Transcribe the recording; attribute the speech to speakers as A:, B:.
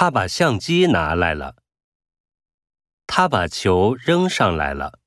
A: 他把相机拿来了。他把球扔上来了。